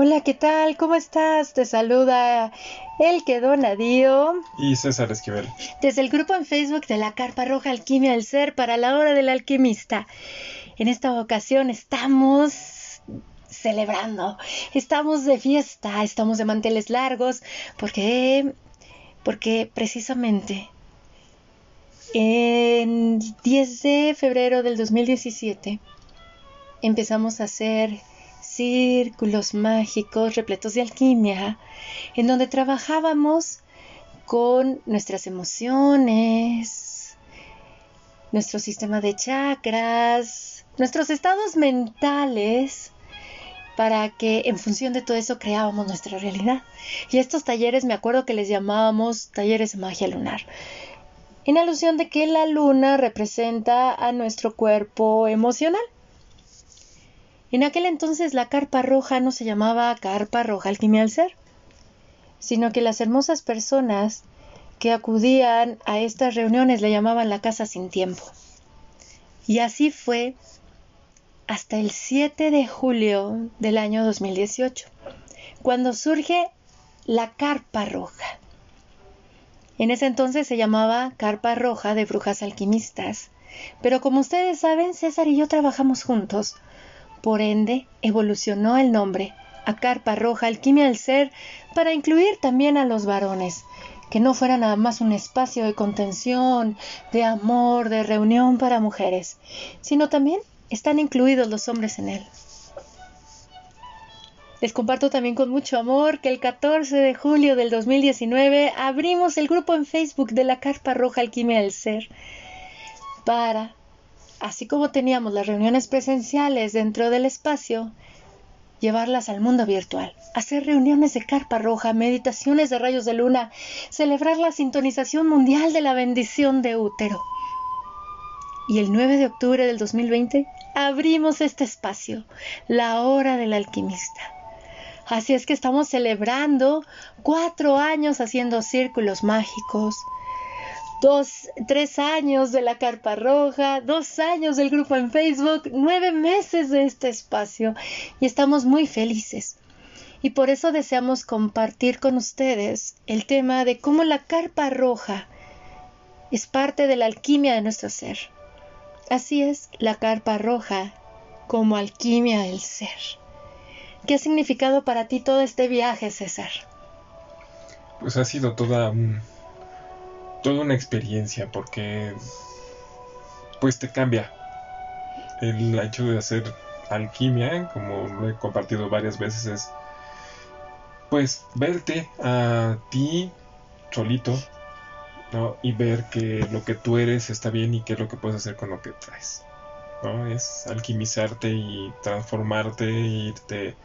Hola, ¿qué tal? ¿Cómo estás? Te saluda el que Donadío. Y César Esquivel. Desde el grupo en Facebook de la Carpa Roja Alquimia del Ser para la Hora del Alquimista. En esta ocasión estamos celebrando, estamos de fiesta, estamos de manteles largos, porque, porque precisamente en 10 de febrero del 2017 empezamos a hacer círculos mágicos repletos de alquimia, en donde trabajábamos con nuestras emociones, nuestro sistema de chakras, nuestros estados mentales, para que en función de todo eso creábamos nuestra realidad. Y estos talleres me acuerdo que les llamábamos talleres de magia lunar, en alusión de que la luna representa a nuestro cuerpo emocional. En aquel entonces la carpa roja no se llamaba carpa roja alquimia al ser, sino que las hermosas personas que acudían a estas reuniones le llamaban la casa sin tiempo. Y así fue hasta el 7 de julio del año 2018, cuando surge la carpa roja. En ese entonces se llamaba carpa roja de brujas alquimistas, pero como ustedes saben, César y yo trabajamos juntos por ende, evolucionó el nombre a Carpa Roja Alquimia del Ser para incluir también a los varones, que no fuera nada más un espacio de contención, de amor, de reunión para mujeres, sino también están incluidos los hombres en él. Les comparto también con mucho amor que el 14 de julio del 2019 abrimos el grupo en Facebook de la Carpa Roja Alquimia del Ser para así como teníamos las reuniones presenciales dentro del espacio, llevarlas al mundo virtual, hacer reuniones de carpa roja, meditaciones de rayos de luna, celebrar la sintonización mundial de la bendición de útero. Y el 9 de octubre del 2020 abrimos este espacio, la hora del alquimista. Así es que estamos celebrando cuatro años haciendo círculos mágicos, dos, tres años de la Carpa Roja, dos años del grupo en Facebook, nueve meses de este espacio y estamos muy felices. Y por eso deseamos compartir con ustedes el tema de cómo la Carpa Roja es parte de la alquimia de nuestro ser. Así es, la Carpa Roja como alquimia del ser. ¿Qué ha significado para ti todo este viaje, César? Pues ha sido toda un toda una experiencia porque pues te cambia el hecho de hacer alquimia, como lo he compartido varias veces, es pues verte a ti solito ¿no? y ver que lo que tú eres está bien y qué es lo que puedes hacer con lo que traes. ¿no? Es alquimizarte y transformarte, e irte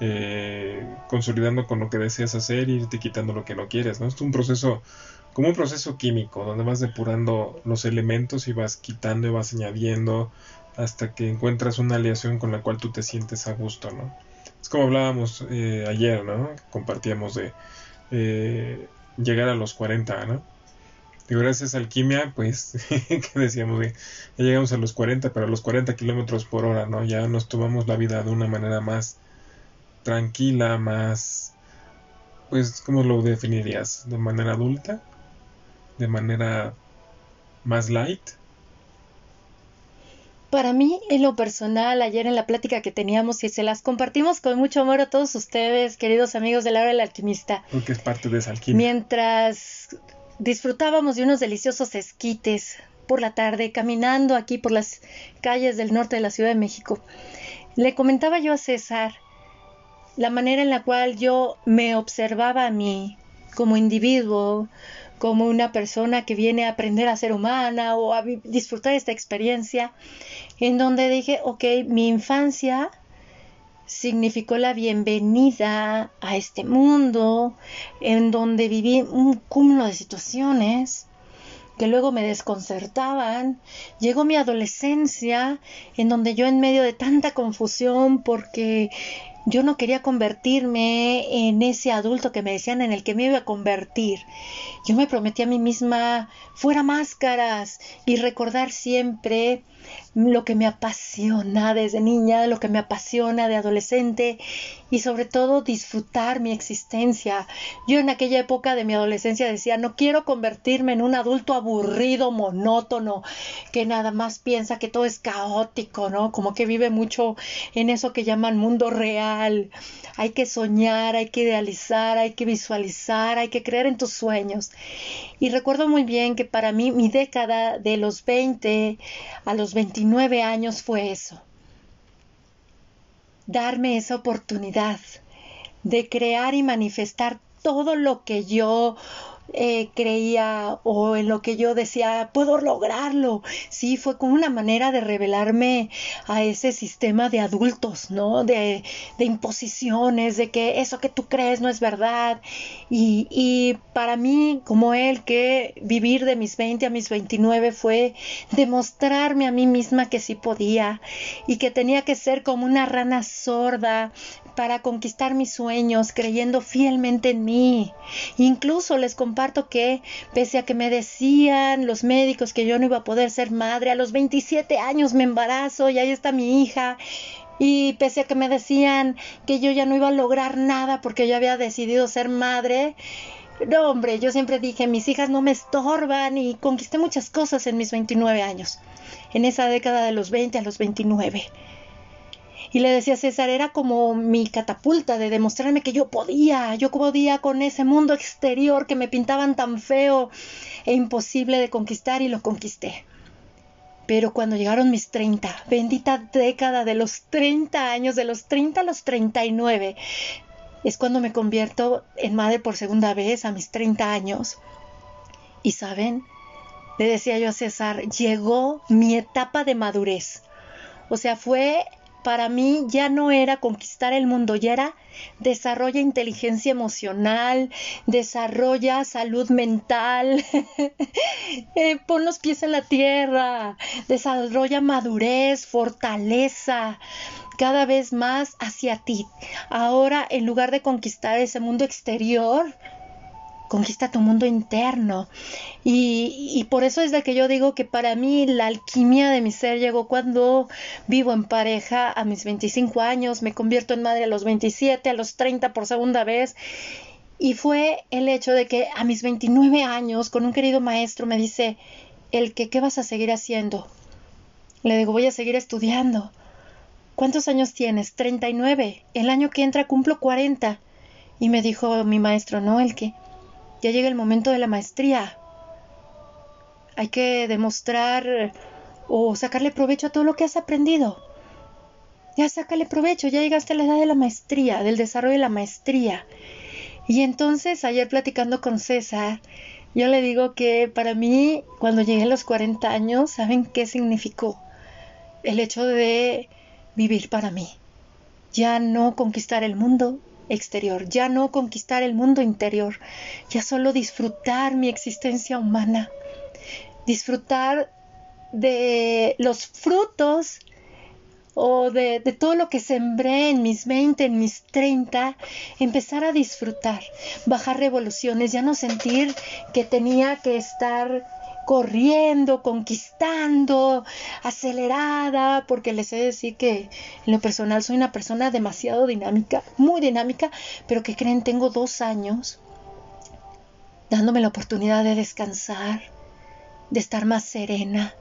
eh, consolidando con lo que deseas hacer, irte quitando lo que no quieres. ¿no? Es un proceso como un proceso químico, donde vas depurando los elementos y vas quitando y vas añadiendo hasta que encuentras una aleación con la cual tú te sientes a gusto, ¿no? Es como hablábamos eh, ayer, ¿no? Compartíamos de eh, llegar a los 40, ¿no? Y gracias a alquimia, pues, que decíamos, ya llegamos a los 40, pero a los 40 kilómetros por hora, ¿no? Ya nos tomamos la vida de una manera más tranquila, más, pues, ¿cómo lo definirías? ¿De manera adulta? De manera más light? Para mí, en lo personal, ayer en la plática que teníamos y se las compartimos con mucho amor a todos ustedes, queridos amigos de la hora del alquimista. Porque es parte de esa alquimia. Mientras disfrutábamos de unos deliciosos esquites por la tarde, caminando aquí por las calles del norte de la Ciudad de México, le comentaba yo a César la manera en la cual yo me observaba a mí como individuo, como una persona que viene a aprender a ser humana o a disfrutar esta experiencia, en donde dije, ok, mi infancia significó la bienvenida a este mundo, en donde viví un cúmulo de situaciones que luego me desconcertaban. Llegó mi adolescencia, en donde yo en medio de tanta confusión, porque yo no quería convertirme en ese adulto que me decían en el que me iba a convertir. Yo me prometí a mí misma fuera máscaras y recordar siempre lo que me apasiona desde niña, lo que me apasiona de adolescente y sobre todo disfrutar mi existencia. Yo en aquella época de mi adolescencia decía, no quiero convertirme en un adulto aburrido, monótono, que nada más piensa que todo es caótico, ¿no? Como que vive mucho en eso que llaman mundo real. Hay que soñar, hay que idealizar, hay que visualizar, hay que creer en tus sueños. Y recuerdo muy bien que para mí mi década de los 20 a los 29 años fue eso. Darme esa oportunidad de crear y manifestar todo lo que yo eh, creía o en lo que yo decía, puedo lograrlo. Sí, fue como una manera de revelarme a ese sistema de adultos, ¿no? De, de imposiciones, de que eso que tú crees no es verdad. Y, y para mí, como él, que vivir de mis 20 a mis 29 fue demostrarme a mí misma que sí podía y que tenía que ser como una rana sorda para conquistar mis sueños, creyendo fielmente en mí. Incluso les comparto que, pese a que me decían los médicos que yo no iba a poder ser madre, a los 27 años me embarazo y ahí está mi hija. Y pese a que me decían que yo ya no iba a lograr nada porque yo había decidido ser madre, no, hombre, yo siempre dije, mis hijas no me estorban y conquisté muchas cosas en mis 29 años, en esa década de los 20 a los 29. Y le decía César, era como mi catapulta de demostrarme que yo podía, yo podía con ese mundo exterior que me pintaban tan feo e imposible de conquistar y lo conquisté. Pero cuando llegaron mis 30, bendita década de los 30 años, de los 30 a los 39, es cuando me convierto en madre por segunda vez a mis 30 años. Y saben, le decía yo a César, llegó mi etapa de madurez. O sea, fue para mí ya no era conquistar el mundo, ya era desarrolla inteligencia emocional, desarrolla salud mental, eh, pon los pies en la tierra, desarrolla madurez, fortaleza cada vez más hacia ti. Ahora, en lugar de conquistar ese mundo exterior, conquista tu mundo interno. Y, por eso es de que yo digo que para mí la alquimia de mi ser llegó cuando vivo en pareja a mis 25 años, me convierto en madre a los 27, a los 30 por segunda vez. Y fue el hecho de que a mis 29 años, con un querido maestro, me dice, el que, ¿qué vas a seguir haciendo? Le digo, voy a seguir estudiando. ¿Cuántos años tienes? 39. El año que entra cumplo 40. Y me dijo mi maestro, no, el que ya llega el momento de la maestría. Hay que demostrar o sacarle provecho a todo lo que has aprendido. Ya sácale provecho, ya llegaste a la edad de la maestría, del desarrollo de la maestría. Y entonces ayer platicando con César, yo le digo que para mí, cuando llegué a los 40 años, ¿saben qué significó? El hecho de vivir para mí. Ya no conquistar el mundo, exterior, ya no conquistar el mundo interior, ya solo disfrutar mi existencia humana, disfrutar de los frutos o de, todo lo que sembré en mis 20, en mis 30, empezar a disfrutar, bajar revoluciones, ya no sentir que tenía que estar corriendo, conquistando, acelerada, porque les he de decir que en lo personal soy una persona demasiado dinámica, muy dinámica, pero que creen tengo dos años dándome la oportunidad de descansar, de estar más serena,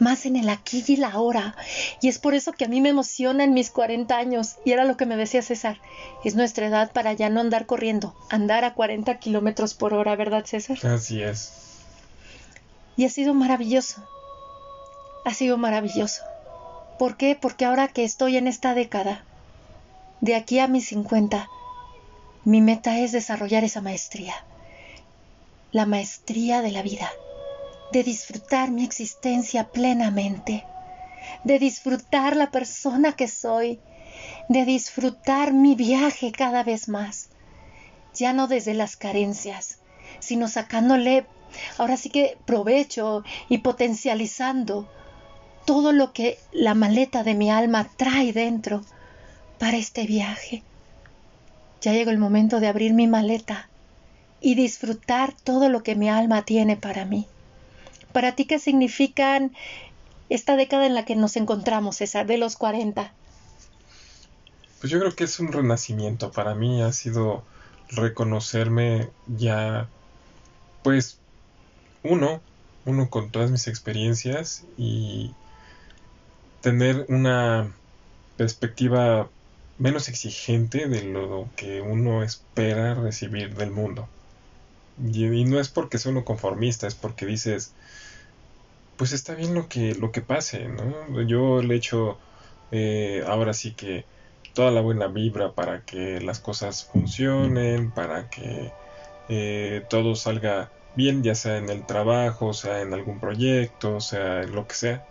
más en el aquí y la ahora. Y es por eso que a mí me emociona en mis 40 años. Y era lo que me decía César. Es nuestra edad para ya no andar corriendo, andar a 40 kilómetros por hora, ¿verdad, César? Así es. Y ha sido maravilloso. Ha sido maravilloso. ¿Por qué? Porque ahora que estoy en esta década, de aquí a mis 50, mi meta es desarrollar esa maestría. La maestría de la vida. De disfrutar mi existencia plenamente. De disfrutar la persona que soy. De disfrutar mi viaje cada vez más. Ya no desde las carencias, sino sacándole Ahora sí que provecho y potencializando todo lo que la maleta de mi alma trae dentro para este viaje. Ya llegó el momento de abrir mi maleta y disfrutar todo lo que mi alma tiene para mí. ¿Para ti qué significan esta década en la que nos encontramos, César, de los 40? Pues yo creo que es un renacimiento. Para mí ha sido reconocerme ya, pues, uno, uno con todas mis experiencias y tener una perspectiva menos exigente de lo que uno espera recibir del mundo. Y, no es porque sea uno conformista, es porque dices, pues está bien lo que, lo que pase, ¿no? Yo le echo eh, ahora sí que toda la buena vibra para que las cosas funcionen, para que eh, todo salga bien, ya sea en el trabajo, sea en algún proyecto, sea en lo que sea.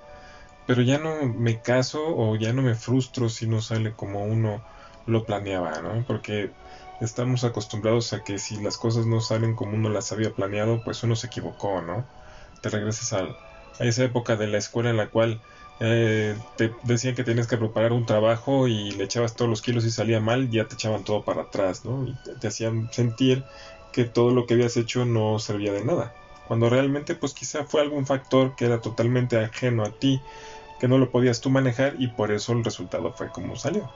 Pero ya no me caso o ya no me frustro si no sale como uno lo planeaba, ¿no? Porque estamos acostumbrados a que si las cosas no salen como uno las había planeado, pues uno se equivocó, ¿no? Te regresas a, a esa época de la escuela en la cual eh, te decían que tenías que preparar un trabajo y le echabas todos los kilos y salía mal, ya te echaban todo para atrás, ¿no? Y te, hacían sentir que todo lo que habías hecho no servía de nada. Cuando realmente, pues quizá fue algún factor que era totalmente ajeno a ti, que no lo podías tú manejar y por eso el resultado fue como salió.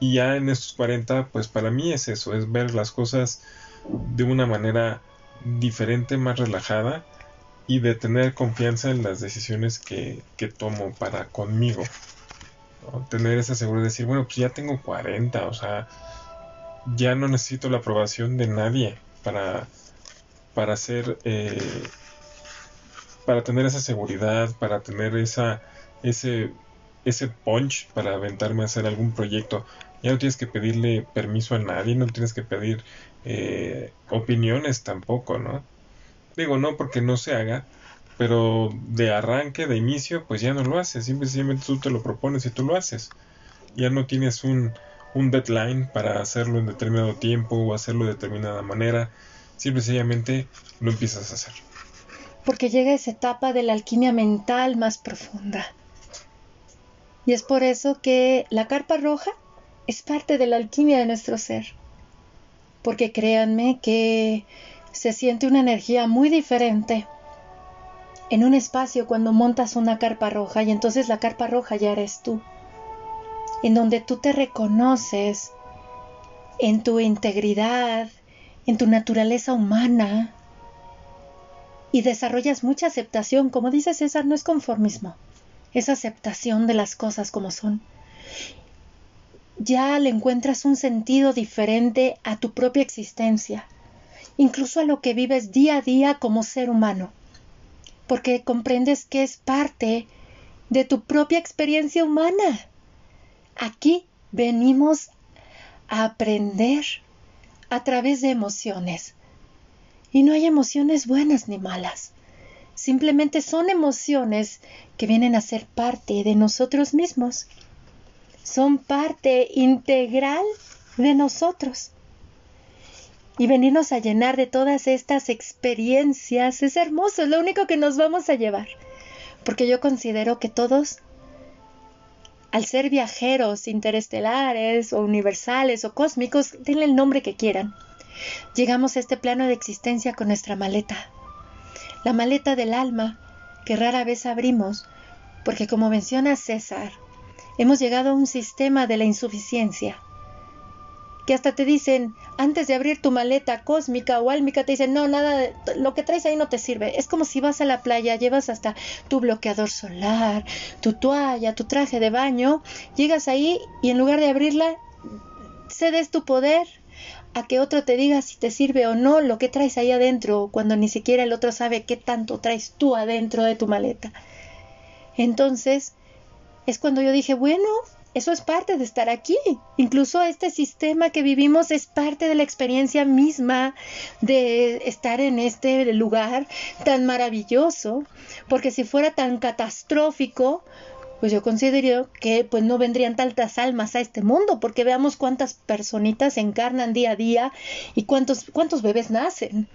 Y ya en estos 40, pues para mí es eso, es ver las cosas de una manera diferente, más relajada y de tener confianza en las decisiones que, que tomo para conmigo. Tener esa seguridad de decir, bueno, pues ya tengo 40, o sea, ya no necesito la aprobación de nadie para, para hacer, eh, para tener esa seguridad, para tener esa, ese, ese punch para aventarme a hacer algún proyecto. Ya no tienes que pedirle permiso a nadie, no tienes que pedir eh, opiniones tampoco, ¿no? Digo, no porque no se haga, pero de arranque, de inicio, pues ya no lo haces. Simplemente tú te lo propones y tú lo haces. Ya no tienes un, un deadline para hacerlo en determinado tiempo o hacerlo de determinada manera. Simplemente lo empiezas a hacer. Porque llega esa etapa de la alquimia mental más profunda. Y es por eso que la carpa roja es parte de la alquimia de nuestro ser. Porque créanme que se siente una energía muy diferente en un espacio cuando montas una carpa roja y entonces la carpa roja ya eres tú. En donde tú te reconoces en tu integridad, en tu naturaleza humana y desarrollas mucha aceptación. Como dice César, no es conformismo, es aceptación de las cosas como son ya le encuentras un sentido diferente a tu propia existencia, incluso a lo que vives día a día como ser humano, porque comprendes que es parte de tu propia experiencia humana. Aquí venimos a aprender a través de emociones. Y no hay emociones buenas ni malas. Simplemente son emociones que vienen a ser parte de nosotros mismos son parte integral de nosotros. Y venirnos a llenar de todas estas experiencias es hermoso, es lo único que nos vamos a llevar. Porque yo considero que todos, al ser viajeros interestelares o universales o cósmicos, denle el nombre que quieran, llegamos a este plano de existencia con nuestra maleta. La maleta del alma que rara vez abrimos, porque como menciona César, Hemos llegado a un sistema de la insuficiencia. Que hasta te dicen, antes de abrir tu maleta cósmica o álmica, te dicen, no, nada, lo que traes ahí no te sirve. Es como si vas a la playa, llevas hasta tu bloqueador solar, tu toalla, tu traje de baño, llegas ahí y en lugar de abrirla, cedes tu poder a que otro te diga si te sirve o no lo que traes ahí adentro, cuando ni siquiera el otro sabe qué tanto traes tú adentro de tu maleta. Entonces, es cuando yo dije, bueno, eso es parte de estar aquí. Incluso este sistema que vivimos es parte de la experiencia misma de estar en este lugar tan maravilloso, porque si fuera tan catastrófico, pues yo considero que pues no vendrían tantas almas a este mundo, porque veamos cuántas personitas se encarnan día a día y cuántos cuántos bebés nacen.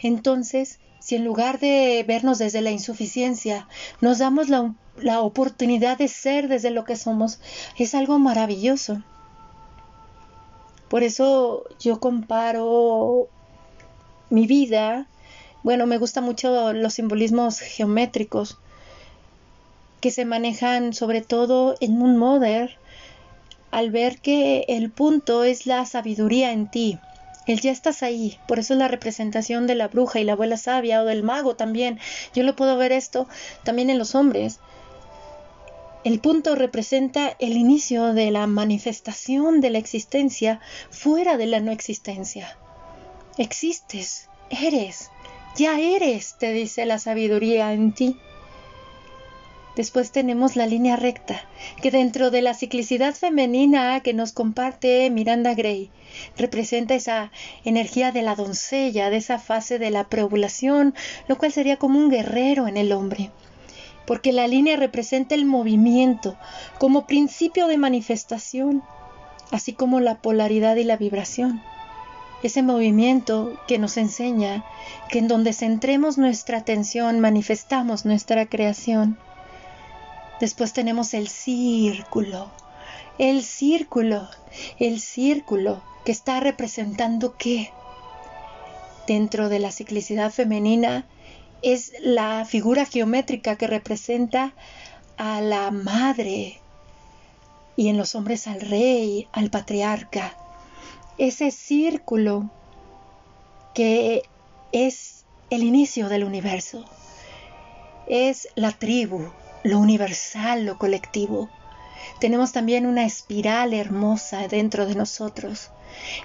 Entonces, si en lugar de vernos desde la insuficiencia, nos damos la la oportunidad de ser desde lo que somos es algo maravilloso. Por eso yo comparo mi vida, bueno, me gustan mucho los simbolismos geométricos que se manejan sobre todo en un Mother al ver que el punto es la sabiduría en ti. El ya estás ahí, por eso es la representación de la bruja y la abuela sabia o del mago también. Yo lo puedo ver esto también en los hombres. El punto representa el inicio de la manifestación de la existencia fuera de la no existencia. Existes, eres, ya eres, te dice la sabiduría en ti. Después tenemos la línea recta, que dentro de la ciclicidad femenina que nos comparte Miranda Gray, representa esa energía de la doncella, de esa fase de la preovulación, lo cual sería como un guerrero en el hombre porque la línea representa el movimiento como principio de manifestación, así como la polaridad y la vibración. Ese movimiento que nos enseña que en donde centremos nuestra atención manifestamos nuestra creación. Después tenemos el círculo, el círculo, el círculo que está representando qué? Dentro de la ciclicidad femenina es la figura geométrica que representa a la madre y en los hombres al rey, al patriarca. Ese círculo que es el inicio del universo. Es la tribu, lo universal, lo colectivo. Tenemos también una espiral hermosa dentro de nosotros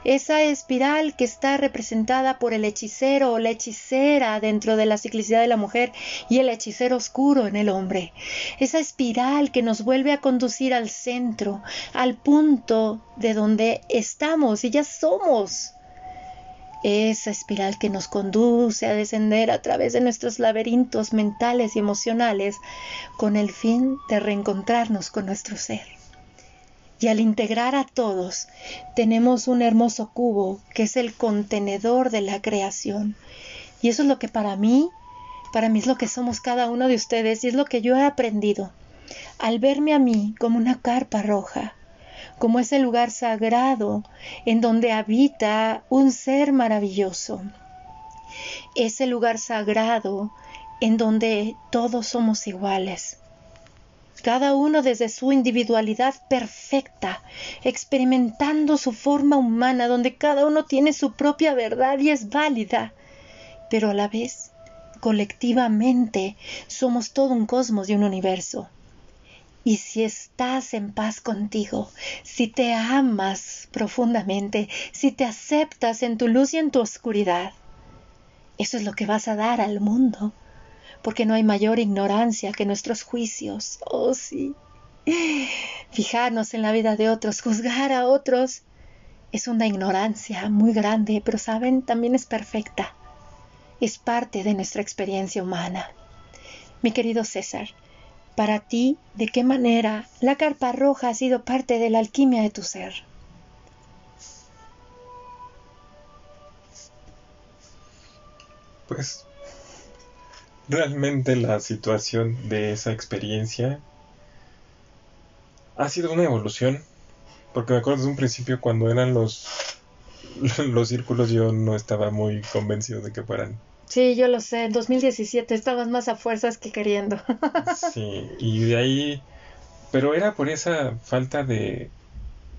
esa espiral que está representada por el hechicero o la hechicera dentro de la ciclicidad de la mujer y el hechicero oscuro en el hombre. Esa espiral que nos vuelve a conducir al centro, al punto de donde estamos y ya somos esa espiral que nos conduce a descender a través de nuestros laberintos mentales y emocionales con el fin de reencontrarnos con nuestro ser. Y al integrar a todos, tenemos un hermoso cubo que es el contenedor de la creación. Y eso es lo que para mí, para mí es lo que somos cada uno de ustedes y es lo que yo he aprendido. Al verme a mí como una carpa roja, como ese lugar sagrado en donde habita un ser maravilloso. Ese lugar sagrado en donde todos somos iguales cada uno desde su individualidad perfecta, experimentando su forma humana, donde cada uno tiene su propia verdad y es válida, pero a la vez, colectivamente, somos todo un cosmos y un universo. Y si estás en paz contigo, si te amas profundamente, si te aceptas en tu luz y en tu oscuridad, eso es lo que vas a dar al mundo porque no hay mayor ignorancia que nuestros juicios. Oh, sí. Fijarnos en la vida de otros, juzgar a otros, es una ignorancia muy grande, pero saben, también es perfecta. Es parte de nuestra experiencia humana. Mi querido César, para ti, ¿de qué manera la carpa roja ha sido parte de la alquimia de tu ser? Pues realmente la situación de esa experiencia ha sido una evolución. Porque me acuerdo desde un principio cuando eran los, los círculos yo no estaba muy convencido de que fueran. Sí, yo lo sé, en 2017 estabas más a fuerzas que queriendo. sí, y de ahí, pero era por esa falta de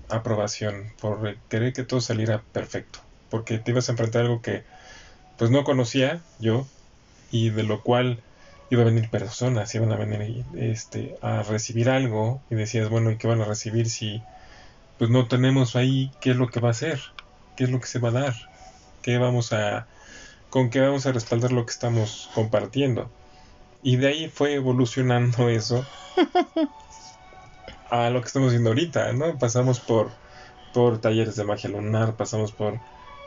aprobación, por querer que todo saliera perfecto, porque te ibas a enfrentar algo que pues no conocía yo, y de lo cual iba a venir personas, iban a venir este, a recibir algo y decías, bueno, ¿y qué van a recibir si pues no tenemos ahí qué es lo que va a hacer? ¿Qué es lo que se va a dar? ¿Qué vamos a con qué vamos a respaldar lo que estamos compartiendo? Y de ahí fue evolucionando eso a lo que estamos haciendo ahorita, ¿no? Pasamos por por talleres de magia lunar, pasamos por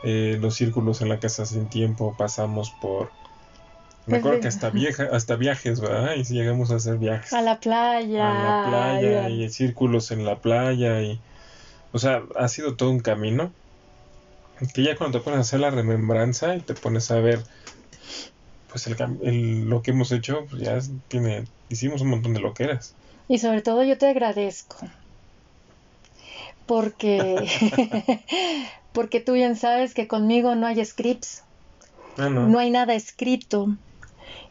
eh, los círculos en la casa sin tiempo, pasamos por me acuerdo que hasta vieja, hasta viajes, ¿verdad? Y si llegamos a hacer viajes. A la playa. A la playa y círculos en la playa y... O sea, ha sido todo un camino. Que ya cuando te pones a hacer la remembranza y te pones a ver, pues el, el- lo que hemos hecho, pues ya tiene, hicimos un montón de loqueras. Y sobre todo yo te agradezco. Porque, porque tú bien sabes que conmigo no hay scripts, Ah, no. no hay nada escrito.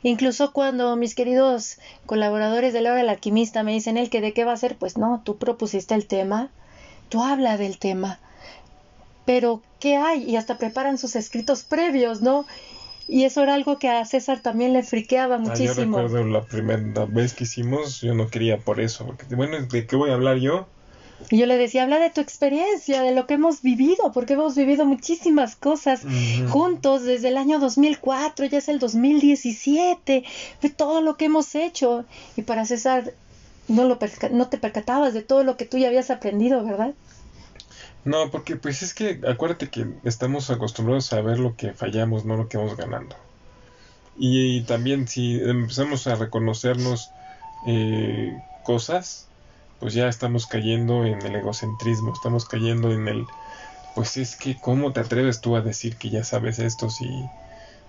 Incluso cuando mis queridos colaboradores de la hora del alquimista me dicen el que de qué va a ser, pues no, tú propusiste el tema, tú habla del tema. Pero, ¿qué hay? Y hasta preparan sus escritos previos, ¿no? Y eso era algo que a César también le friqueaba Ah, yo muchísimo. recuerdo la primera vez que hicimos, yo no quería por eso, porque bueno, ¿de qué voy a hablar yo? Y yo le decía, habla de tu experiencia, de lo que hemos vivido, porque hemos vivido muchísimas cosas juntos desde el año 2004, ya es el 2017, de todo lo que hemos hecho. Y para César, no, lo perca- no te percatabas de todo lo que tú ya habías aprendido, ¿verdad? No, porque pues es que acuérdate que estamos acostumbrados a ver lo que fallamos, no lo que vamos ganando. Y, también si empezamos a reconocernos eh, cosas, pues ya estamos cayendo en el egocentrismo, estamos cayendo en el, pues es que cómo te atreves tú a decir que ya sabes esto si,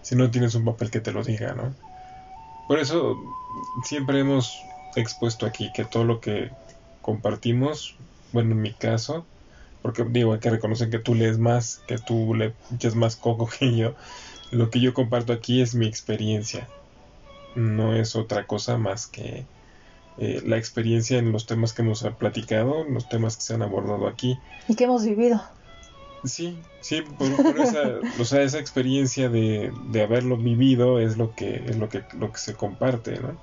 si no tienes un papel que te lo diga, ¿no? Por eso siempre hemos expuesto aquí que todo lo que compartimos, bueno, en mi caso, porque digo, hay que reconocer que tú lees más, que tú le echas más coco que yo. Lo que yo comparto aquí es mi experiencia. No es otra cosa más que eh, la experiencia en los temas que hemos platicado, en los temas que se han abordado aquí. Y que hemos vivido. Sí, sí, por, por esa, o sea, esa experiencia de, de haberlo vivido es lo que es lo que lo que se comparte, ¿no?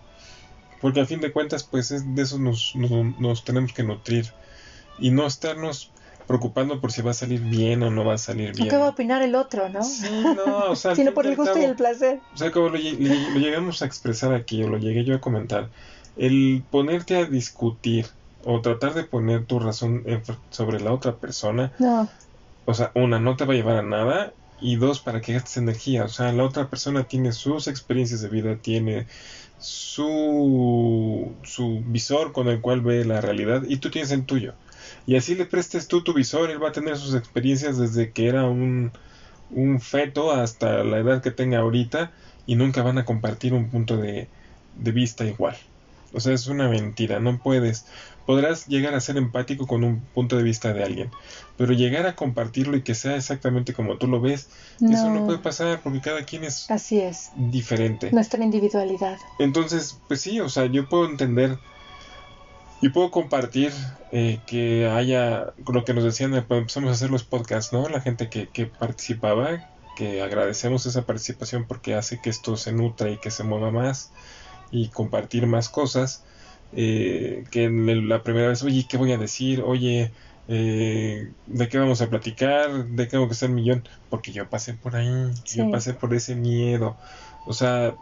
Porque a fin de cuentas, pues es de eso nos, nos, nos tenemos que nutrir y no estarnos preocupando por si va a salir bien o no va a salir ¿O bien. qué va a opinar el otro, no? Sí, no, o sea, Sino por y el gusto y cabo- el placer. o sea, como lo, le- lo llegamos a expresar aquí, o lo llegué yo a comentar, el ponerte a discutir o tratar de poner tu razón en- sobre la otra persona, No, o sea, una, no te va a llevar a nada, y dos, para que gastes energía, o sea, la otra persona tiene sus experiencias de vida, tiene su, su visor con el cual ve la realidad, y tú tienes el tuyo. Y así le prestes tú tu visor, él va a tener sus experiencias desde que era un, un feto hasta la edad que tenga ahorita y nunca van a compartir un punto de, de vista igual. O sea, es una mentira, no puedes. Podrás llegar a ser empático con un punto de vista de alguien, pero llegar a compartirlo y que sea exactamente como tú lo ves, eso no puede pasar porque cada quien es Así es. diferente. Nuestra individualidad. Entonces, pues sí, o sea, yo puedo entender y puedo compartir eh, que haya lo que nos decían cuando empezamos a hacer los podcasts, ¿no? La gente que, que participaba, que agradecemos esa participación porque hace que esto se nutra y que se mueva más y compartir más cosas. eh, que el- la primera vez, oye, ¿qué voy a decir? Oye, eh, ¿de qué vamos a platicar? ¿De qué tengo que ser millón? Porque yo pasé por ahí, yo pasé por ese miedo. O sea,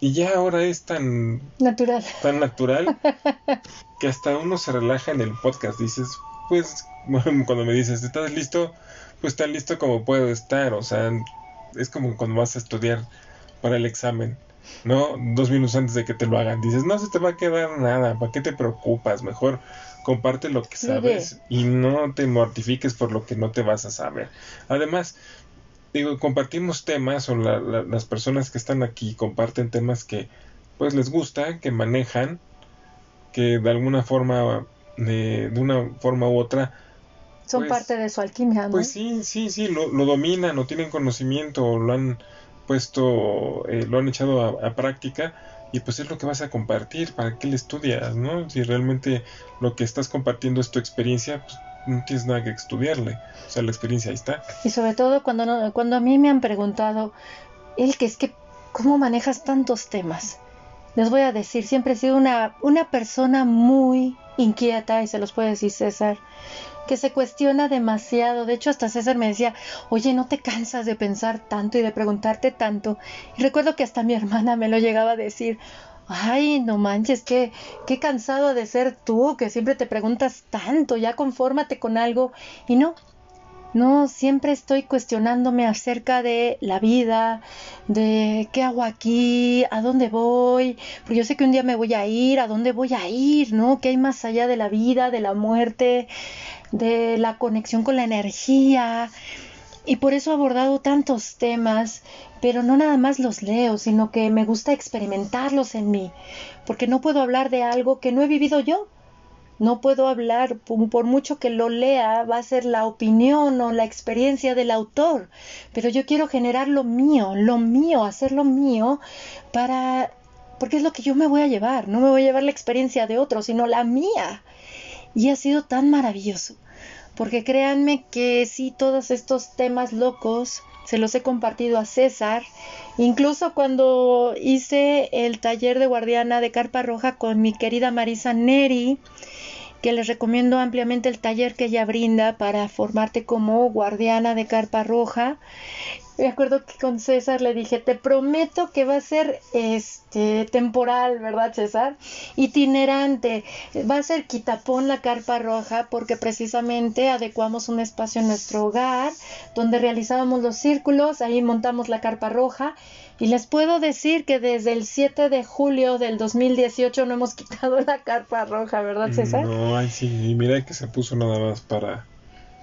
y ya ahora es tan, Natural. tan natural que hasta uno se relaja en el podcast. Dices, pues, cuando me dices, ¿estás listo? Pues tan listo como puedo estar. O sea, es como cuando vas a estudiar para el examen, ¿no? Dos minutos antes de que te lo hagan. Dices, no se te va a quedar nada, ¿para qué te preocupas? Mejor comparte lo que sabes y no te mortifiques por lo que no te vas a saber. Además, digo, compartimos temas o la- la- las personas que están aquí comparten temas que pues les gusta, que manejan, que de alguna forma, de, de una forma u otra, Son Pues- parte de su alquimia, ¿no? pues sí, sí, sí, lo, lo dominan o tienen conocimiento o lo han puesto, eh, lo han echado a, a práctica y pues es lo que vas a compartir, para qué le estudias, ¿no? Si realmente lo que estás compartiendo es tu experiencia, pues no tienes nada que estudiarle, o sea, la experiencia ahí está. Y sobre todo cuando, no- cuando a mí me han preguntado, el que es que, ¿cómo manejas tantos temas? Les voy a decir, siempre he sido una, una persona muy inquieta, y se los puede decir César, que se cuestiona demasiado. De hecho, hasta César me decía, oye, ¿no te cansas de pensar tanto y de preguntarte tanto? Y recuerdo que hasta mi hermana me lo llegaba a decir. Ay, no manches, qué, qué cansado de ser tú, que siempre te preguntas tanto, ya confórmate con algo. Y no, no, siempre estoy cuestionándome acerca de la vida, de qué hago aquí, a dónde voy, porque yo sé que un día me voy a ir, a dónde voy a ir, ¿no? ¿Qué hay más allá de la vida, de la muerte, de la conexión con la energía? y por eso he abordado tantos temas, pero no nada más los leo, sino que me gusta experimentarlos en mí, porque no puedo hablar de algo que no he vivido yo. No puedo hablar, por mucho que lo lea, va a ser la opinión o la experiencia del autor, pero yo quiero generar lo mío, lo mío, hacer lo mío para, porque es lo que yo me voy a llevar, no me voy a llevar la experiencia de otro, sino la mía. Y ha sido tan maravilloso porque créanme que sí, todos estos temas locos se los he compartido a César, incluso cuando hice el taller de guardiana de Carpa Roja con mi querida Marisa Neri, que les recomiendo ampliamente el taller que ella brinda para formarte como guardiana de carpa roja. Me acuerdo que con César le dije, te prometo que va a ser este temporal, ¿verdad, César? Itinerante. Va a ser quitapón la carpa roja porque precisamente adecuamos un espacio en nuestro hogar donde realizábamos los círculos, ahí montamos la carpa roja y les puedo decir que desde el 7 de julio del 2018 no hemos quitado la carpa roja, ¿verdad, César? No, ay, sí, mira que se puso nada más para,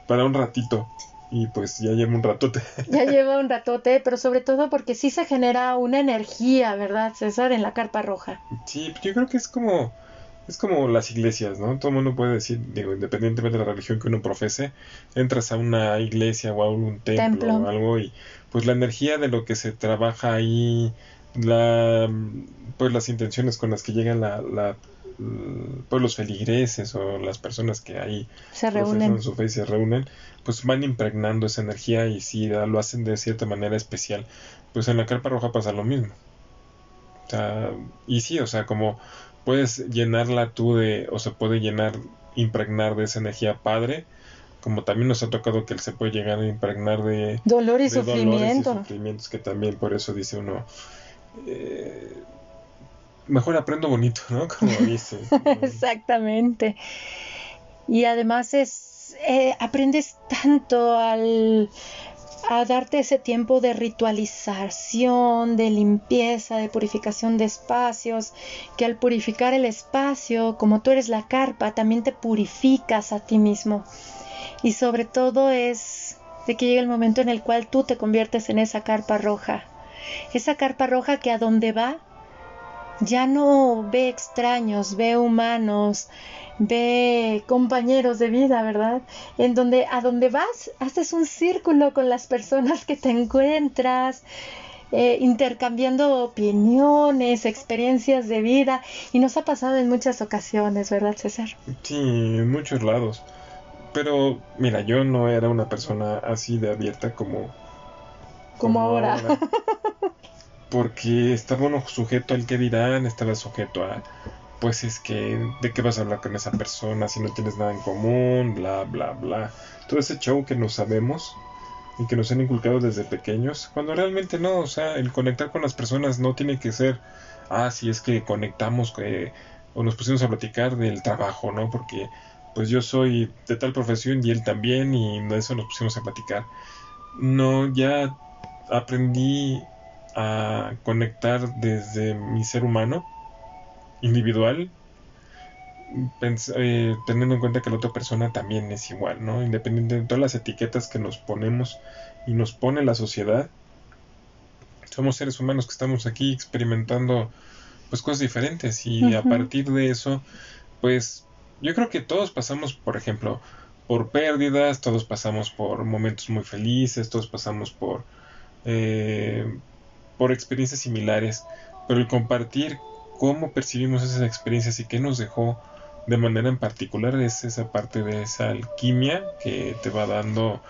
para un ratito. Y pues ya lleva un ratote. Ya lleva un ratote, pero sobre todo porque sí se genera una energía, ¿verdad, César, en la carpa roja? Sí, yo creo que es como es como las iglesias, ¿no? Todo el mundo puede decir, digo, independientemente de la religión que uno profese, entras a una iglesia o a un templo, o algo y pues la energía de lo que se trabaja ahí, la, pues las intenciones con las que llegan la, la pues los feligreses o las personas que ahí se reúnen su fe y se reúnen, pues van impregnando esa energía y si lo hacen de cierta manera especial. Pues en la carpa roja pasa lo mismo. O sea, y sí, o sea, como puedes llenarla tú de, o se puede llenar, impregnar de esa energía padre, como también nos ha tocado que él se puede llegar a impregnar de dolor y sufrimiento. sufrimientos que también por eso dice uno, eh, mejor aprendo bonito, ¿no? Como dice. Exactamente. Y además es, eh, aprendes tanto al a darte ese tiempo de ritualización, de limpieza, de purificación de espacios, que al purificar el espacio, como tú eres la carpa, también te purificas a ti mismo. Y sobre todo es de que llega el momento en el cual tú te conviertes en esa carpa roja. Esa carpa roja que a donde va ya no ve extraños, ve humanos, ve compañeros de vida, ¿verdad? En donde a donde vas haces un círculo con las personas que te encuentras, eh, intercambiando opiniones, experiencias de vida, y nos ha pasado en muchas ocasiones, ¿verdad, César? Sí, en muchos lados. Pero mira, yo no era una persona así de abierta como... Como, ahora. ahora. porque estaba uno sujeto al que dirán, estaba sujeto a pues es que de qué vas a hablar con esa persona si no tienes nada en común, bla, bla, bla. Todo ese show que no sabemos y que nos han inculcado desde pequeños, cuando realmente no, o sea, el conectar con las personas no tiene que ser, ah, si es que conectamos eh, o nos pusimos a platicar del trabajo, ¿no? Porque pues yo soy de tal profesión y él también y de eso nos pusimos a platicar. No, ya aprendí a conectar desde mi ser humano individual, eh, teniendo en cuenta que la otra persona también es igual, ¿no? Independiente de todas las etiquetas que nos ponemos y nos pone la sociedad, somos seres humanos que estamos aquí experimentando pues cosas diferentes y a partir de eso, pues yo creo que todos pasamos, por ejemplo, por pérdidas, todos pasamos por momentos muy felices, todos pasamos por eh, por experiencias similares, pero el compartir cómo percibimos esas experiencias y qué nos dejó de manera en particular es esa parte de esa alquimia que te va dando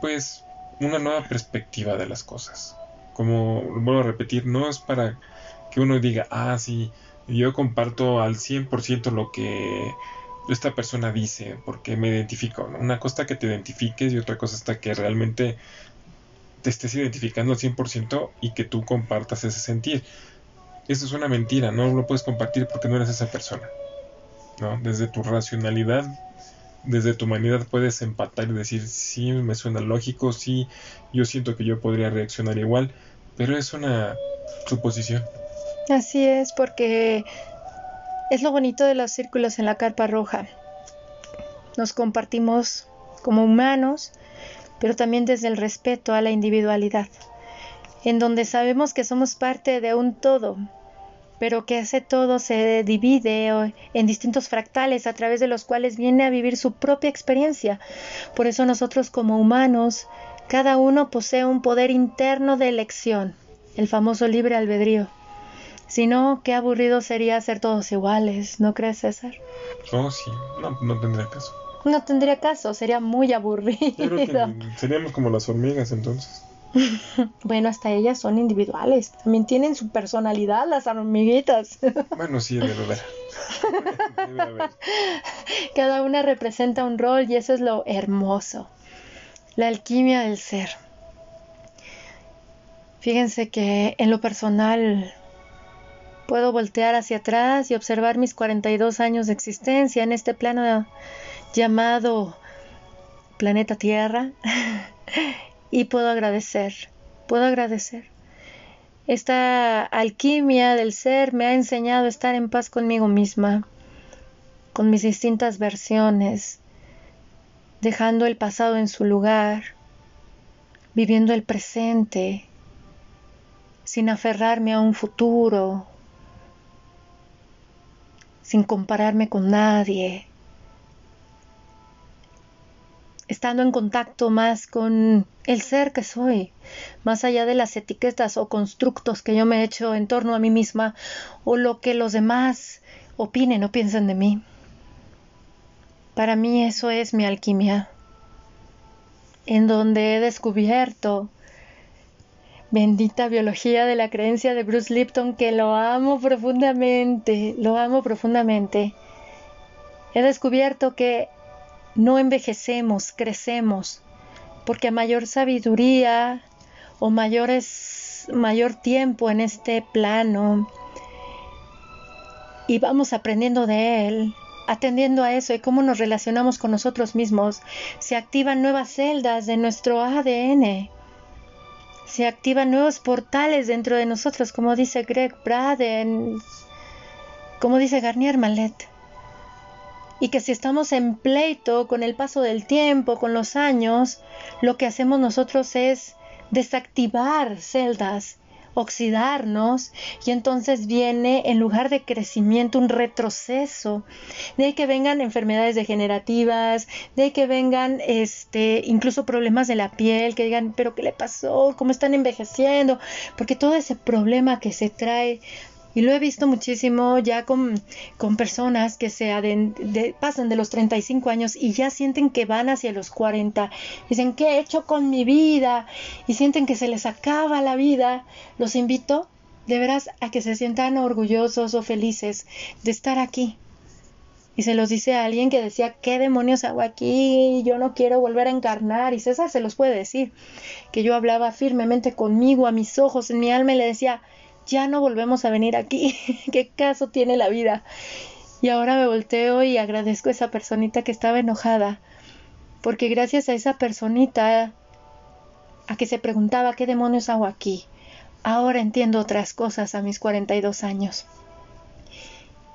pues una nueva perspectiva de las cosas. Como vuelvo a repetir, no es para que uno diga, ah, sí, yo comparto al 100% lo que esta persona dice, porque me identifico. Una cosa que te identifiques y otra cosa está que realmente te estés identificando al 100% y que tú compartas ese sentir. Eso es una mentira, no lo puedes compartir porque no eres esa persona. ¿no? Desde tu racionalidad, desde tu humanidad puedes empatar y decir, sí, me suena lógico, sí, yo siento que yo podría reaccionar igual, pero es una suposición. Así es, porque es lo bonito de los círculos en la carpa roja. Nos compartimos como humanos, pero también desde el respeto a la individualidad, en donde sabemos que somos parte de un todo, pero que ese todo se divide en distintos fractales a través de los cuales viene a vivir su propia experiencia. Por eso nosotros como humanos, cada uno posee un poder interno de elección, el famoso libre albedrío. Si no, qué aburrido sería ser todos iguales, ¿no crees, César? Oh, sí, no, no tendría caso. No tendría caso, sería muy aburrido. seríamos como las hormigas entonces. bueno, hasta ellas son individuales. También tienen su personalidad, las hormiguitas. bueno, sí, de verdad. Cada una representa un rol y eso es lo hermoso. La alquimia del ser. Fíjense que en lo personal puedo voltear hacia atrás y observar mis 42 años de existencia en este plano llamado planeta Tierra y puedo agradecer, puedo agradecer. Esta alquimia del ser me ha enseñado a estar en paz conmigo misma, con mis distintas versiones, dejando el pasado en su lugar, viviendo el presente, sin aferrarme a un futuro, sin compararme con nadie, estando en contacto más con el ser que soy, más allá de las etiquetas o constructos que yo me he hecho en torno a mí misma o lo que los demás opinen o piensen de mí. Para mí eso es mi alquimia, en donde he descubierto bendita biología de la creencia de Bruce Lipton que lo amo profundamente, lo amo profundamente. He descubierto que no envejecemos, crecemos, porque a mayor sabiduría o mayores, mayor tiempo en este plano y vamos aprendiendo de él, atendiendo a eso y cómo nos relacionamos con nosotros mismos, se activan nuevas celdas de nuestro ADN, se activan nuevos portales dentro de nosotros, como dice Greg Braden, como dice Garnier Mallet y que si estamos en pleito con el paso del tiempo, con los años, lo que hacemos nosotros es desactivar celdas, oxidarnos y entonces viene en lugar de crecimiento un retroceso de que vengan enfermedades degenerativas de que vengan este incluso problemas de la piel que digan pero qué le pasó cómo están envejeciendo porque todo ese problema que se trae y lo he visto muchísimo ya con, personas que se pasan de los 35 años y ya sienten que van hacia los 40. Dicen, ¿qué he hecho con mi vida? Y sienten que se les acaba la vida. Los invito de veras a que se sientan orgullosos o felices de estar aquí. Y se los dice a alguien que decía, ¿qué demonios hago aquí? Yo no quiero volver a encarnar. Y César se los puede decir, que yo hablaba firmemente conmigo, a mis ojos, en mi alma, y le decía, ya no volvemos a venir aquí. ¿Qué caso tiene la vida? Y ahora me volteo y agradezco a esa personita que estaba enojada, porque gracias a esa personita, a que se preguntaba qué demonios hago aquí, ahora entiendo otras cosas a mis 42 años.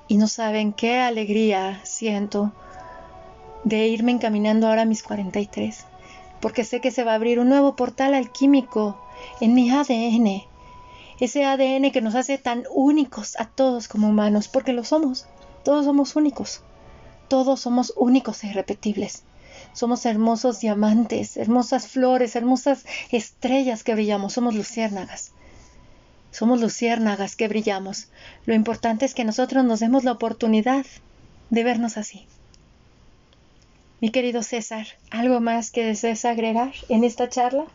Y no saben qué alegría siento de irme encaminando ahora a mis 43, porque sé que se va a abrir un nuevo portal alquímico en mi ADN ese ADN que nos hace tan únicos a todos como humanos, porque lo somos, todos somos únicos, todos somos únicos e irrepetibles. Somos hermosos diamantes, hermosas flores, hermosas estrellas que brillamos, somos luciérnagas. Somos luciérnagas que brillamos. Lo importante es que nosotros nos demos la oportunidad de vernos así. Mi querido César, ¿algo más que desees agregar en esta charla?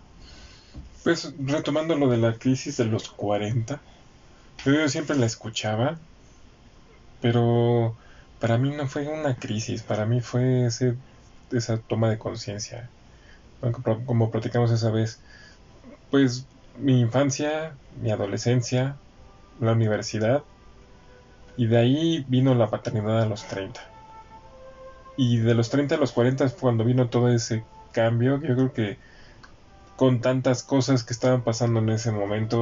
Pues retomando lo de la crisis de los 40, yo siempre la escuchaba, pero para mí no fue una crisis, para mí fue ese, esa toma de conciencia, como platicamos esa vez. Pues mi infancia, mi adolescencia, la universidad, y de ahí vino la paternidad a los 30. Y de los 30 a los 40 fue cuando vino todo ese cambio, yo creo que con tantas cosas que estaban pasando en ese momento,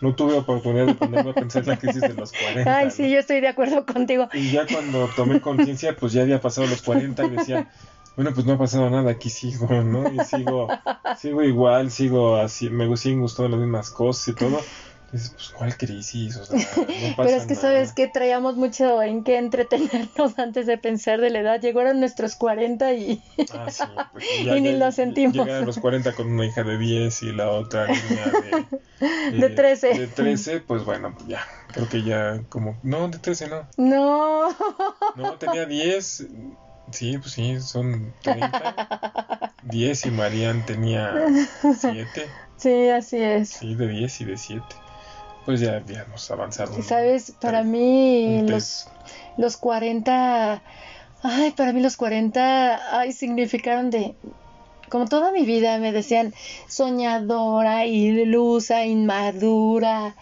no tuve oportunidad de ponerme a pensar en la crisis de los 40. Ay, sí, yo estoy de acuerdo contigo. Y ya cuando tomé conciencia, pues ya había pasado los 40 y decía, bueno, pues no ha pasado nada, aquí sigo, ¿no? Y sigo, sigo igual, sigo así, me siguen gustando las mismas cosas y todo. Dices, pues, ¿cuál crisis? O sea, no pasa Pero es que nada. sabes que traíamos mucho en qué entretenernos antes de pensar de la edad. Llegaron nuestros 40 y... Ah, sí, pues, Y ni lo sentimos. Llegar a los 40 con una hija de 10 y la otra niña de, De 13. De 13, pues bueno, pues ya. Creo que ya como... No, de 13 no. No. No, tenía 10. Sí, pues sí, son 30. 10 y Marian tenía 7. Sí, así es. Sí, de 10 y de 7. Pues ya habíamos avanzado. Sabes, para mí los, los 40, ay, para mí los 40, ay, significaron de, como toda mi vida me decían soñadora, ilusa, inmadura,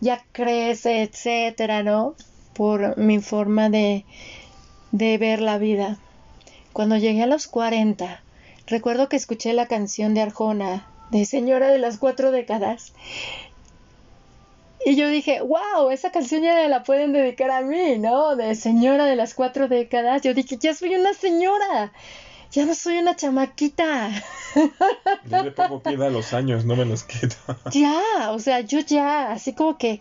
ya crece, etcétera, ¿no? Por mi forma de, de ver la vida. Cuando llegué a los 40, recuerdo que escuché la canción de Arjona, de Señora de las Cuatro Décadas, y yo dije, wow, esa canción ya la pueden dedicar a mí, ¿no? De señora de las cuatro décadas. Yo dije, ya soy una señora, ya no soy una chamaquita. Yo le pongo pie a los años, no me los quedo. Ya, o sea, yo ya, así como que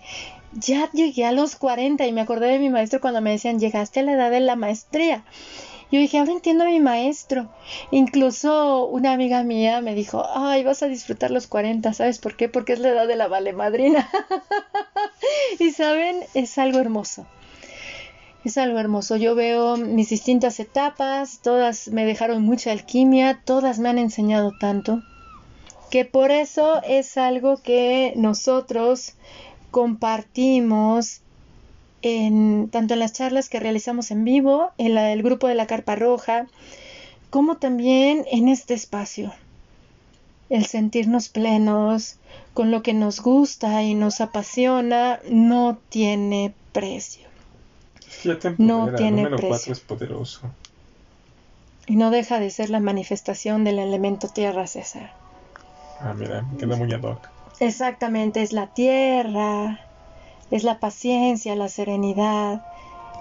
ya llegué a los 40 y me acordé de mi maestro cuando me decían, llegaste a la edad de la maestría. Yo dije, ahora entiendo a mi maestro. Incluso una amiga mía me dijo, ay, vas a disfrutar los 40, ¿sabes por qué? Porque es la edad de la vale madrina. y saben, es algo hermoso. Es algo hermoso. Yo veo mis distintas etapas, todas me dejaron mucha alquimia, todas me han enseñado tanto, que por eso es algo que nosotros compartimos en, tanto en las charlas que realizamos en vivo, en la del grupo de la Carpa Roja, como también en este espacio. El sentirnos plenos con lo que nos gusta y nos apasiona no tiene precio. Ya te No tiene número precio. 4 es poderoso. Y no deja de ser la manifestación del elemento tierra, César. Ah, mira, me queda muy ad hoc. Exactamente, es la tierra, es la paciencia, la serenidad,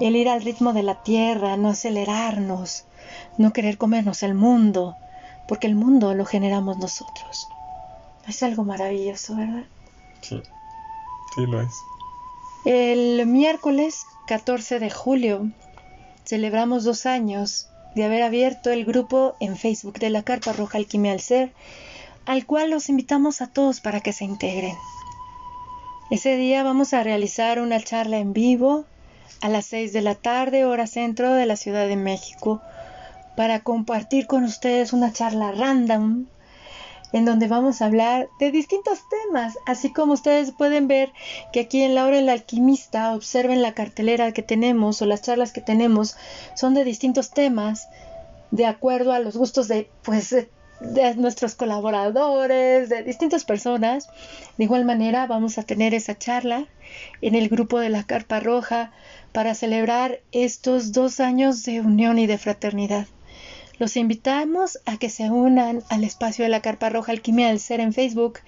el ir al ritmo de la tierra, no acelerarnos, no querer comernos el mundo, porque el mundo lo generamos nosotros. Es algo maravilloso, ¿verdad? Sí, sí lo es. El miércoles 14 de julio celebramos dos años de haber abierto el grupo en Facebook de la Carpa Roja Alquimia al Ser, al cual los invitamos a todos para que se integren. Ese día vamos a realizar una charla en vivo a las 6 de la tarde, hora centro de la Ciudad de México, para compartir con ustedes una charla random en donde vamos a hablar de distintos temas, así como ustedes pueden ver que aquí en La Hora del Alquimista observen la cartelera que tenemos o las charlas que tenemos son de distintos temas de acuerdo a los gustos de pues de, de nuestros colaboradores, de distintas personas. De igual manera vamos a tener esa charla en el grupo de la Carpa Roja para celebrar estos dos años de unión y de fraternidad. Los invitamos a que se unan al espacio de la Carpa Roja Alquimia del Ser en Facebook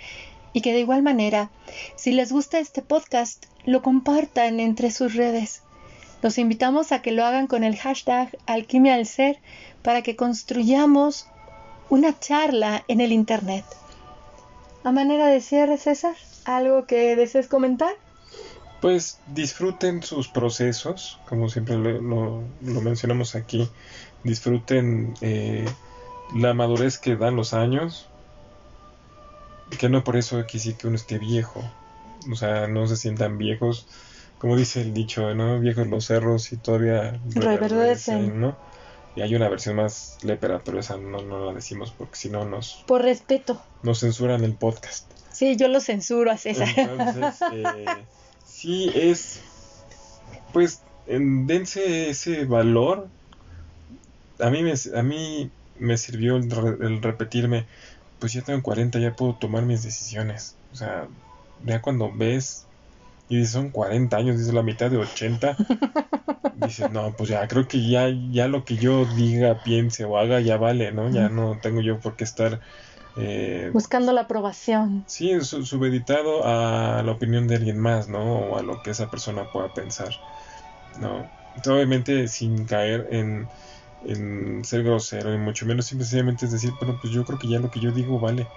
y que de igual manera, si les gusta este podcast, lo compartan entre sus redes. Los invitamos a que lo hagan con el hashtag Alquimia del Ser para que construyamos una charla en el Internet. A manera de cierre, César, ¿algo que desees comentar? Pues disfruten sus procesos, como siempre lo, lo- lo mencionamos aquí. Disfruten eh, la madurez que dan los años. Que no por eso sí que uno esté viejo. O sea, no se sientan viejos. Como dice el dicho, ¿no? Viejos los cerros y todavía Reverdecen. ¿no? Y hay una versión más lépera, pero esa no, no la decimos porque si no nos, Por respeto. nos censuran el podcast. Sí, yo lo censuro a César. Entonces, eh, sí es, pues, en- dense ese valor. A mí me, a mí me sirvió el, re- el repetirme, pues ya tengo 40, ya puedo tomar mis decisiones. O sea, ya cuando ves y dices, son 40 años, dices la mitad de 80, dices, no, pues ya creo que ya, ya lo que yo diga, piense o haga ya vale, ¿no? Ya no tengo yo por qué estar... eh, Buscando la aprobación. Sí, su- subeditado a la opinión de alguien más, ¿no? O a lo que esa persona pueda pensar, ¿no? Entonces, obviamente sin caer en, en ser grosero y mucho menos simplemente es decir, pero pues yo creo que ya lo que yo digo vale.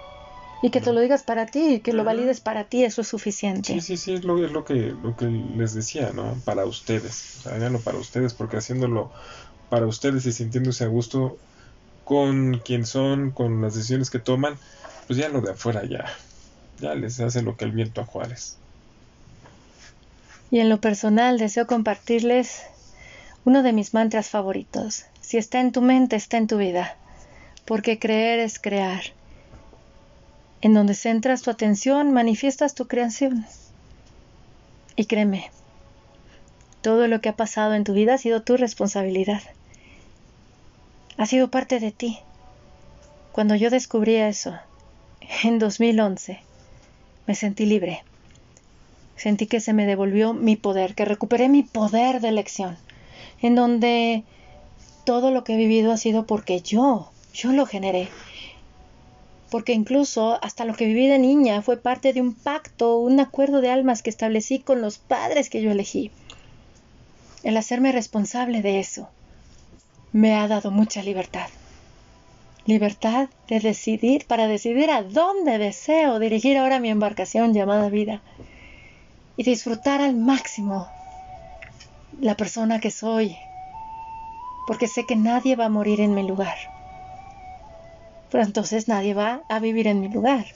Y que te lo digas para ti, y que lo valides para ti, eso es suficiente. Sí, sí, sí, es lo, es lo, que, lo que les decía, ¿no? Para ustedes, o sea, háganlo para ustedes, porque haciéndolo para ustedes y sintiéndose a gusto con quien son, con las decisiones que toman, pues ya lo de afuera ya, ya les hace lo que el viento a Juárez. Y en lo personal deseo compartirles uno de mis mantras favoritos. Si está en tu mente, está en tu vida, porque creer es crear. En donde centras tu atención, manifiestas tu creación. Y créeme, todo lo que ha pasado en tu vida ha sido tu responsabilidad. Ha sido parte de ti. Cuando yo descubrí eso, en 2011, me sentí libre. Sentí que se me devolvió mi poder, que recuperé mi poder de elección, en donde todo lo que he vivido ha sido porque yo, yo lo generé porque incluso hasta lo que viví de niña fue parte de un pacto, un acuerdo de almas que establecí con los padres que yo elegí. El hacerme responsable de eso me ha dado mucha libertad. Libertad de decidir, para decidir a dónde deseo dirigir ahora mi embarcación llamada vida y disfrutar al máximo la persona que soy, porque sé que nadie va a morir en mi lugar pero entonces nadie va a vivir en mi lugar.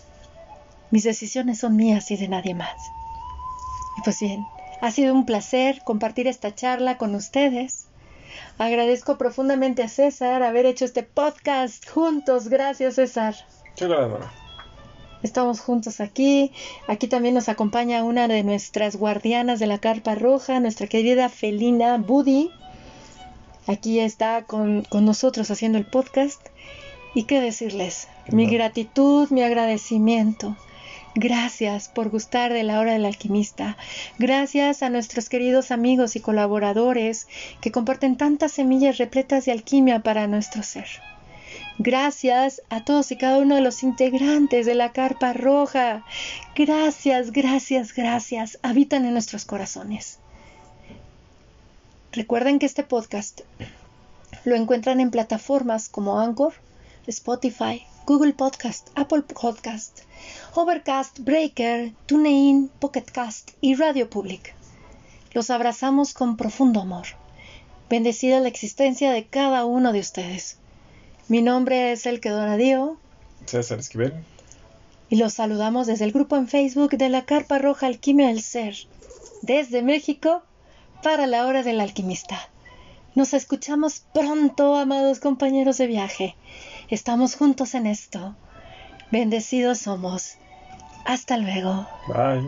Mis decisiones son mías y de nadie más. Y pues bien, ha sido un placer compartir esta charla con ustedes. Agradezco profundamente a César haber hecho este podcast juntos. Gracias, César. Qué gracias. Estamos juntos aquí. Aquí también nos acompaña una de nuestras guardianas de la carpa roja, nuestra querida Felina Buddy. Aquí está con, con nosotros haciendo el podcast. ¿Y qué decirles? Mi gratitud, mi agradecimiento. Gracias por gustar de la hora del alquimista. Gracias a nuestros queridos amigos y colaboradores que comparten tantas semillas repletas de alquimia para nuestro ser. Gracias a todos y cada uno de los integrantes de la Carpa Roja. Gracias, gracias, gracias. Habitan en nuestros corazones. Recuerden que este podcast lo encuentran en plataformas como Anchor, Spotify, Google Podcast, Apple Podcast, Overcast, Breaker, TuneIn, Pocketcast y Radio Public. Los abrazamos con profundo amor. Bendecida la existencia de cada uno de ustedes. Mi nombre es El Donadío. César Esquivel. Y los saludamos desde el grupo en Facebook de la Carpa Roja Alquimia del Ser. Desde México para la hora del alquimista. Nos escuchamos pronto, amados compañeros de viaje. Estamos juntos en esto. Bendecidos somos. Hasta luego. Bye.